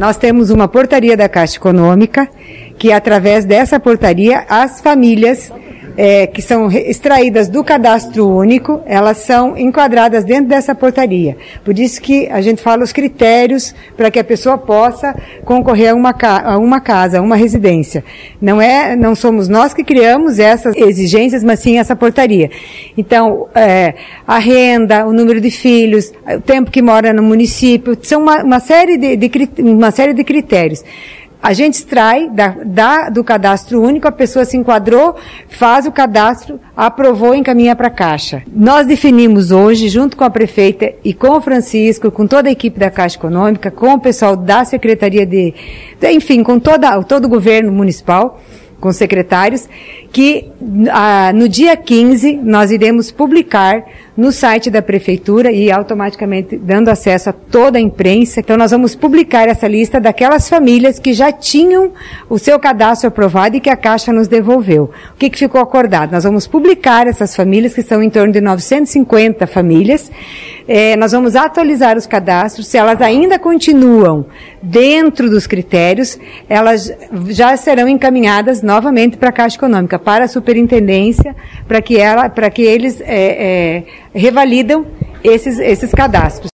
Nós temos uma portaria da Caixa Econômica, que através dessa portaria, as famílias é, que são extraídas do cadastro único, elas são enquadradas dentro dessa portaria. Por isso que a gente fala os critérios para que a pessoa possa concorrer a uma, a uma casa, a uma residência. Não é, não somos nós que criamos essas exigências, mas sim essa portaria. Então, é, a renda, o número de filhos, o tempo que mora no município, são uma, uma série de, de, uma série de critérios. A gente extrai da, da, do cadastro único, a pessoa se enquadrou, faz o cadastro, aprovou e encaminha para a Caixa. Nós definimos hoje, junto com a prefeita e com o Francisco, com toda a equipe da Caixa Econômica, com o pessoal da Secretaria de, enfim, com toda, todo o governo municipal, com secretários, que ah, no dia 15 nós iremos publicar no site da prefeitura e automaticamente dando acesso a toda a imprensa. Então nós vamos publicar essa lista daquelas famílias que já tinham o seu cadastro aprovado e que a Caixa nos devolveu. O que, que ficou acordado? Nós vamos publicar essas famílias, que são em torno de 950 famílias. É, nós vamos atualizar os cadastros. Se elas ainda continuam dentro dos critérios, elas já serão encaminhadas novamente para a Caixa Econômica para a superintendência, para que ela, para que eles é, é, revalidam esses, esses cadastros.